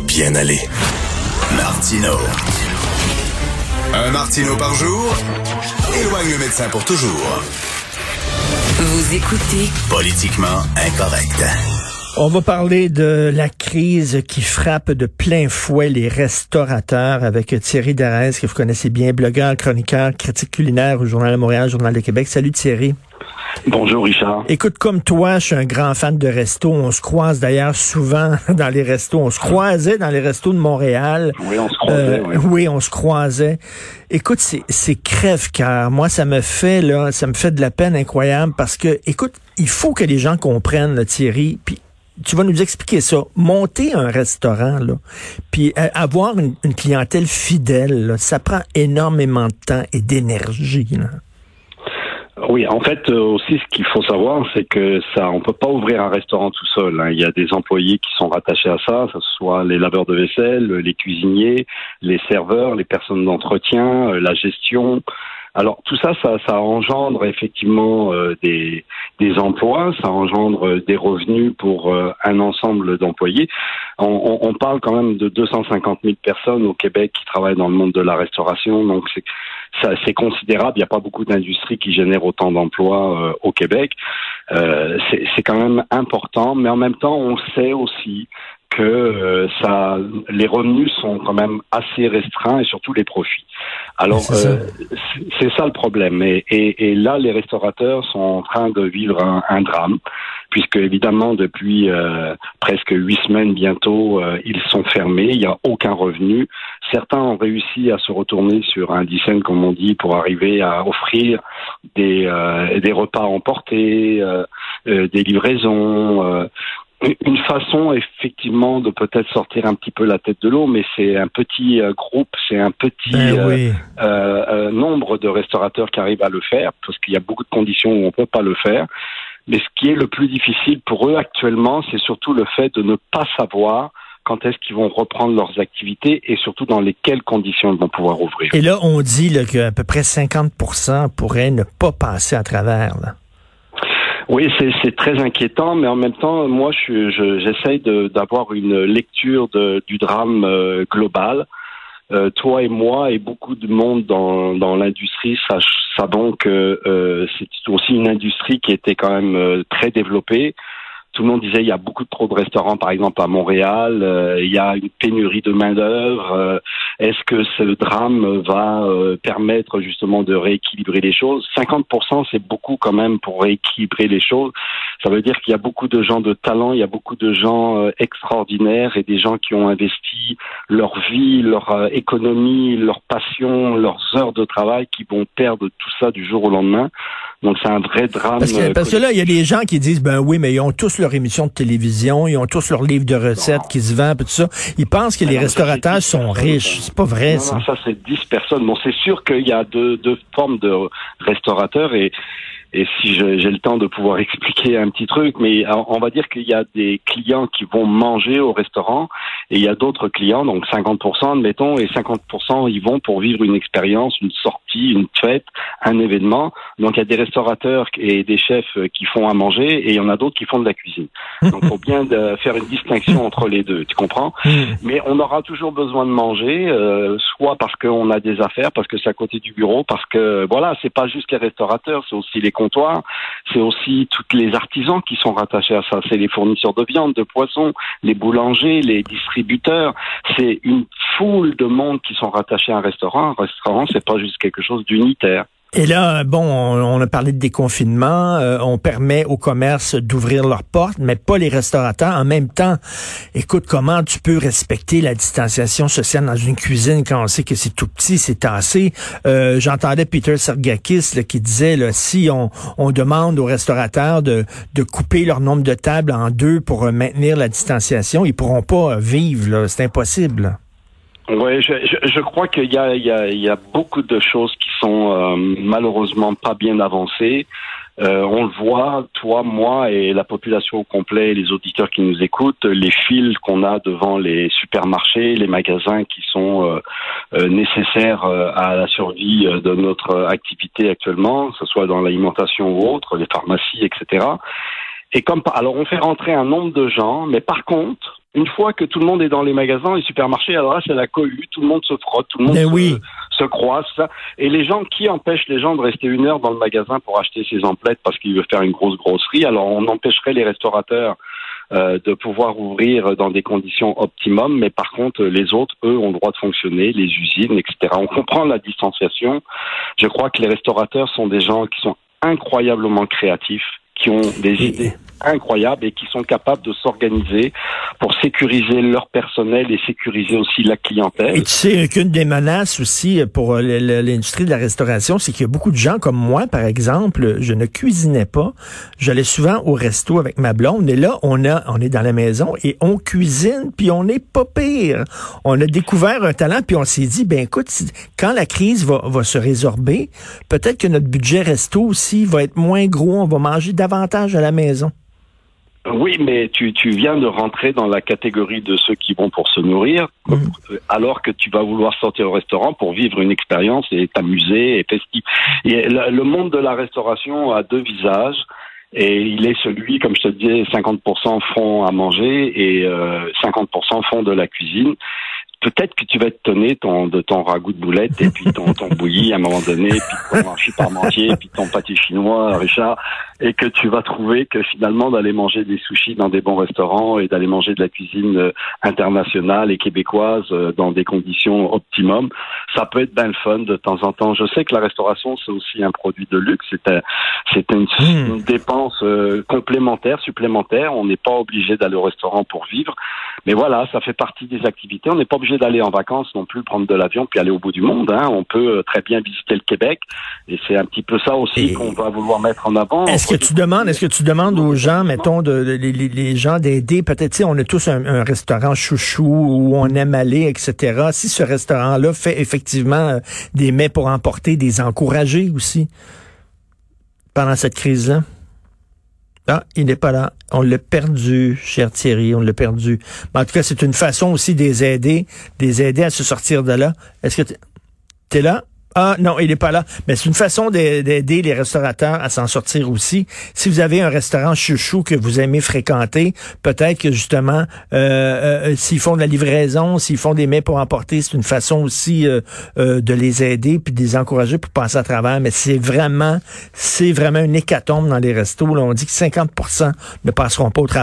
bien aller. Martino. Un Martino par jour éloigne le médecin pour toujours. Vous écoutez Politiquement incorrect. On va parler de la crise qui frappe de plein fouet les restaurateurs avec Thierry Darès, que vous connaissez bien, blogueur, chroniqueur, critique culinaire au Journal de Montréal, Journal de Québec. Salut Thierry. Bonjour Richard. Écoute, comme toi, je suis un grand fan de resto. On se croise d'ailleurs souvent dans les restos. On se croisait dans les restos de Montréal. Oui, on se croisait. Euh, oui. on se croisait. Écoute, c'est crève-cœur. Moi, ça me fait là, ça me fait de la peine incroyable parce que, écoute, il faut que les gens comprennent, là, Thierry. Puis tu vas nous expliquer ça. Monter un restaurant, puis euh, avoir une, clientèle fidèle, ça prend énormément de temps et d'énergie. Oui, en fait euh, aussi ce qu'il faut savoir, c'est que ça, on peut pas ouvrir un restaurant tout seul. Hein. Il y a des employés qui sont rattachés à ça, que ce soit les laveurs de vaisselle, les cuisiniers, les serveurs, les personnes d'entretien, euh, la gestion. Alors tout ça, ça, ça engendre effectivement euh, des, des emplois, ça engendre des revenus pour un ensemble d'employés. On, on, parle quand même de 250 000 personnes au Québec qui travaillent dans le monde de la restauration, donc c'est c'est considérable. Il n'y a pas beaucoup d'industries qui génèrent autant d'emplois euh, au Québec. Euh, c'est quand même important, mais en même temps, on sait aussi que euh, ça, les revenus sont quand même assez restreints et surtout les profits. Alors c'est ça. le problème. Et, et, là, les restaurateurs sont en train de vivre un, un drame puisque évidemment depuis euh, presque huit semaines bientôt, euh, ils sont fermés, il n'y a aucun revenu. Certains ont réussi à se retourner sur un dizaine, comme on dit, pour arriver à offrir des, euh, des repas emportés, des livraisons. Une façon effectivement de peut-être sortir un petit peu la tête de l'eau, mais c'est un petit groupe, c'est un petit ben nombre de restaurateurs qui arrivent à le faire, parce qu'il y a beaucoup de conditions où on ne peut pas le faire. Mais ce qui est le plus difficile pour eux actuellement, c'est surtout le fait de ne pas savoir quand est-ce qu'ils vont reprendre leurs activités et surtout dans lesquelles conditions ils vont pouvoir ouvrir. Et là, on dit qu'à peu près 50 pourraient ne pas passer à travers. Oui, c'est très inquiétant, mais en même temps, moi, j'essaye je, d'avoir une lecture de, du drame euh, global. Euh, toi et moi et beaucoup de monde dans, dans l'industrie savons que euh, c'est aussi une industrie qui était quand même euh, très développée tout le monde disait il y a beaucoup trop de restaurants, par exemple à Montréal, euh, il y a une pénurie de main d'œuvre. Euh, est-ce que ce drame va euh, permettre justement de rééquilibrer les choses? 50%, c'est beaucoup quand même pour rééquilibrer les choses. Ça veut dire qu'il y a beaucoup de gens de talent, il y a beaucoup de gens extraordinaires et des gens qui ont investi leur vie, leur économie, leur passion, leurs heures de travail, qui vont perdre tout ça du jour au lendemain. Donc c'est un vrai drame. Parce que, parce que là, il y a des gens qui disent ben oui, mais ils ont tous leur émission de télévision, ils ont tous leur livre de recettes qui se vendent, tout ça. Ils pensent que les restaurateurs sont riches. C'est pas vrai, ça. Ça, c'est 10 personnes. Bon, c'est sûr qu'il y a deux, deux formes de restaurateurs et et si j'ai le temps de pouvoir expliquer un petit truc, mais on va dire qu'il y a des clients qui vont manger au restaurant et il y a d'autres clients, donc 50%, admettons, et 50% ils vont pour vivre une expérience, une sortie, une fête, un événement. Donc il y a des restaurateurs et des chefs qui font à manger et il y en a d'autres qui font de la cuisine. Donc il faut bien de faire une distinction entre les deux, tu comprends? Mais on aura toujours besoin de manger, euh, soit parce qu'on a des affaires, parce que c'est à côté du bureau, parce que voilà, c'est pas juste les restaurateurs, c'est aussi les comptoirs, c'est aussi tous les artisans qui sont rattachés à ça, c'est les fournisseurs de viande, de poisson, les boulangers, les distributeurs, c'est une foule de monde qui sont rattachés à un restaurant. Un restaurant, c'est pas juste quelque chose d'unitaire. Et là, bon, on, a parlé de déconfinement, euh, on permet aux commerces d'ouvrir leurs portes, mais pas les restaurateurs. En même temps, écoute, comment tu peux respecter la distanciation sociale dans une cuisine quand on sait que c'est tout petit, c'est tassé? Euh, j'entendais Peter Sergakis qui disait, si on, demande aux restaurateurs de, de couper leur nombre de tables en deux pour maintenir la distanciation, ils pourront pas vivre, c'est impossible. Oui, je, je, je, crois qu'il y a, il y, a, il y a beaucoup de choses qui sont euh, malheureusement pas bien avancées. Euh, on le voit, toi, moi et la population au complet, les auditeurs qui nous écoutent, les fils qu'on a devant les supermarchés, les magasins qui sont euh, euh nécessaires euh, à la survie de notre activité actuellement, que ce soit dans l'alimentation ou autre, les pharmacies, etc. Et comme alors on fait rentrer un nombre de gens, mais par contre, Une fois que tout le monde est dans les magasins, les supermarchés, alors là, c'est la cohue, tout le monde se frotte, tout le monde se, oui. se croise, ça. Et les gens, qui empêchent les gens de rester une heure dans le magasin pour acheter ses emplettes parce qu'ils veulent faire une grosse grosserie Alors, on empêcherait les restaurateurs euh, de pouvoir ouvrir dans des conditions optimum, mais par contre, les autres, eux, ont le droit de fonctionner, les usines, etc. On comprend la distanciation. Je crois que les restaurateurs sont des gens qui sont incroyablement créatifs, qui ont des idées incroyables et qui sont capables de s'organiser pour sécuriser leur personnel et sécuriser aussi la clientèle. Et tu sais qu'une des menaces aussi pour euh, l'industrie de la restauration, c'est qu'il y a beaucoup de gens comme moi, par exemple, je ne cuisinais pas. J'allais souvent au resto avec ma blonde, et là, on a, on est dans la maison et on cuisine, puis on n'est pas pire. On a découvert un talent, puis on s'est dit, ben écoute, quand la crise va, va se résorber, peut-être que notre budget resto aussi va être moins gros, on va manger davantage à la maison. Oui, mais tu, tu viens de rentrer dans la catégorie de ceux qui vont pour se nourrir, Mhm. alors que tu vas vouloir sortir au restaurant pour vivre une expérience et t'amuser et festif. Et le, le monde de la restauration a deux visages. Et il est celui, comme je te disais, 50% font à manger et euh, 50% font de la cuisine. Peut-être que tu vas te tonner ton, de ton ragoût de boulette et puis ton, ton bouilli à un moment donné, puis ton hachis parmentier, puis ton pâté chinois, Richard, et que tu vas trouver que finalement d'aller manger des sushis dans des bons restaurants et d'aller manger de la cuisine euh, internationale et québécoise euh, dans des conditions optimum, ça peut être bien le fun de temps en temps. Je sais que la restauration c'est aussi un produit de luxe, c'est un- c'est une, Mm. une dépense euh, complémentaire, supplémentaire. On n'est pas obligé d'aller au restaurant pour vivre, mais voilà, ça fait partie des activités. On n'est pas obligé d'aller en vacances non plus, prendre de l'avion puis aller au bout du monde. Hein. On peut euh, très bien visiter le Québec et c'est un petit peu ça aussi qu'on va vouloir mettre en avant. Est-ce que tu demandes, est-ce que tu demandes aux gens, mettons, de, de- les, les- les gens d'aider, peut-être, on a tous un, un restaurant chouchou où on aime aller, etc. Si ce restaurant-là fait effectivement euh, des mets pour emporter, des encourager aussi pendant cette crise-là? Ah, il n'est pas là. On l'a perdu, cher Thierry, on l'a perdu. Mais en tout cas, c'est une façon aussi de les aider, de les aider à se sortir de là. Est-ce que t'es- t'es là? Ah non, il n'est pas là. Mais c'est une façon d'a- d'aider les restaurateurs à s'en sortir aussi. Si vous avez un restaurant chouchou que vous aimez fréquenter, peut-être que justement, euh, euh, s'ils font de la livraison, s'ils font des mets pour emporter, c'est une façon aussi euh, euh, de les aider puis de les encourager pour passer à travers. Mais c'est vraiment, c'est vraiment une hécatombe dans les restos. On dit que 50% ne passeront pas au travail.